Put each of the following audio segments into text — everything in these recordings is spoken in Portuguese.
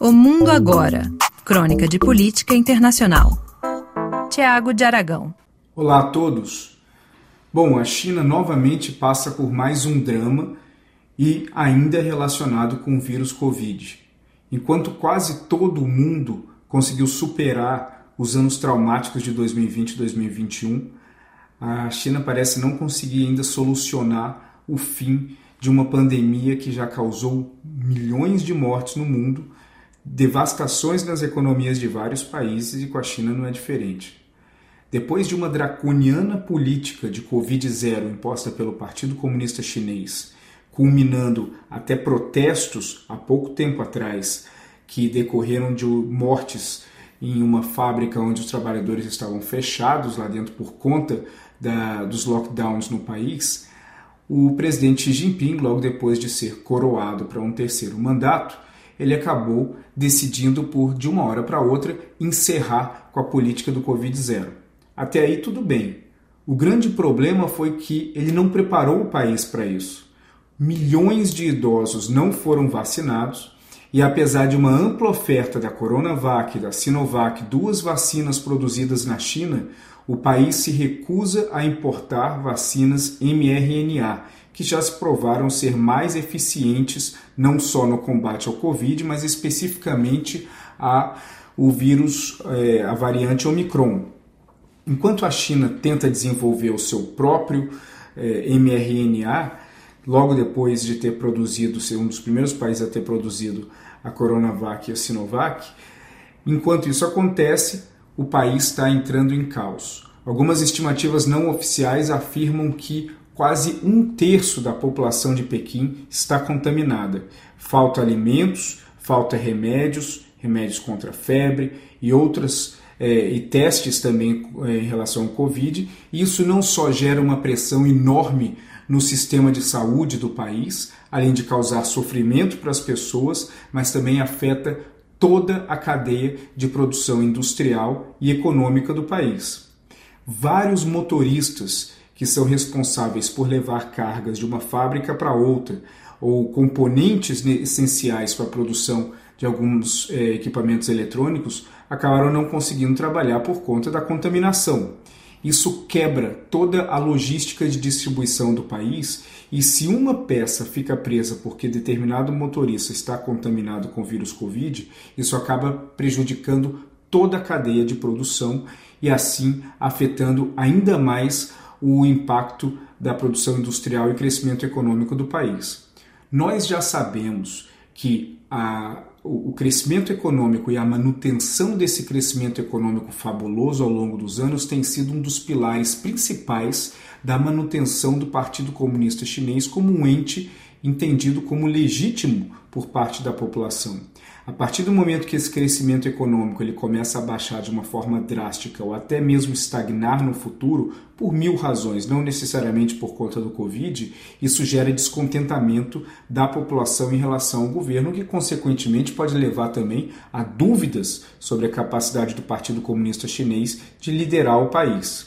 O Mundo Agora. Crônica de Política Internacional. Tiago de Aragão. Olá a todos. Bom, a China novamente passa por mais um drama e ainda relacionado com o vírus Covid. Enquanto quase todo o mundo conseguiu superar os anos traumáticos de 2020 e 2021, a China parece não conseguir ainda solucionar o fim de uma pandemia que já causou milhões de mortes no mundo devastações nas economias de vários países e com a China não é diferente. Depois de uma draconiana política de Covid-0 imposta pelo Partido Comunista Chinês, culminando até protestos há pouco tempo atrás, que decorreram de mortes em uma fábrica onde os trabalhadores estavam fechados lá dentro por conta da, dos lockdowns no país, o presidente Xi Jinping, logo depois de ser coroado para um terceiro mandato, ele acabou decidindo por, de uma hora para outra, encerrar com a política do Covid-0. Até aí tudo bem. O grande problema foi que ele não preparou o país para isso. Milhões de idosos não foram vacinados e, apesar de uma ampla oferta da Coronavac e da Sinovac, duas vacinas produzidas na China, o país se recusa a importar vacinas mRNA, que já se provaram ser mais eficientes não só no combate ao Covid, mas especificamente a o vírus, é, a variante Omicron. Enquanto a China tenta desenvolver o seu próprio é, mRNA, logo depois de ter produzido, ser um dos primeiros países a ter produzido a Coronavac e a Sinovac, enquanto isso acontece, o país está entrando em caos. Algumas estimativas não oficiais afirmam que quase um terço da população de Pequim está contaminada. Falta alimentos, falta remédios, remédios contra a febre e outras é, e testes também é, em relação ao Covid. Isso não só gera uma pressão enorme no sistema de saúde do país, além de causar sofrimento para as pessoas, mas também afeta toda a cadeia de produção industrial e econômica do país. Vários motoristas que são responsáveis por levar cargas de uma fábrica para outra ou componentes essenciais para a produção de alguns é, equipamentos eletrônicos acabaram não conseguindo trabalhar por conta da contaminação. Isso quebra toda a logística de distribuição do país e se uma peça fica presa porque determinado motorista está contaminado com o vírus Covid, isso acaba prejudicando toda a cadeia de produção e assim afetando ainda mais o impacto da produção industrial e crescimento econômico do país. Nós já sabemos que a, o crescimento econômico e a manutenção desse crescimento econômico fabuloso ao longo dos anos tem sido um dos pilares principais da manutenção do Partido Comunista Chinês como um ente entendido como legítimo por parte da população. A partir do momento que esse crescimento econômico ele começa a baixar de uma forma drástica ou até mesmo estagnar no futuro, por mil razões, não necessariamente por conta do Covid, isso gera descontentamento da população em relação ao governo, que consequentemente pode levar também a dúvidas sobre a capacidade do Partido Comunista Chinês de liderar o país.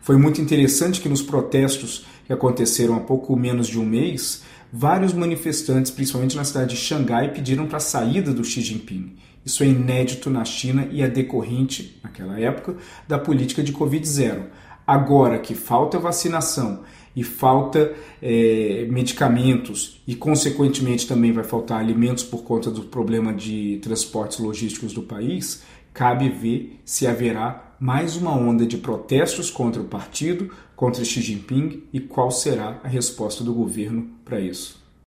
Foi muito interessante que nos protestos que aconteceram há pouco menos de um mês, vários manifestantes, principalmente na cidade de Xangai, pediram para a saída do Xi Jinping. Isso é inédito na China e é decorrente, naquela época, da política de Covid-0. Agora que falta vacinação e falta é, medicamentos e, consequentemente, também vai faltar alimentos por conta do problema de transportes logísticos do país, cabe ver se haverá mais uma onda de protestos contra o partido, contra Xi Jinping e qual será a resposta do governo para isso.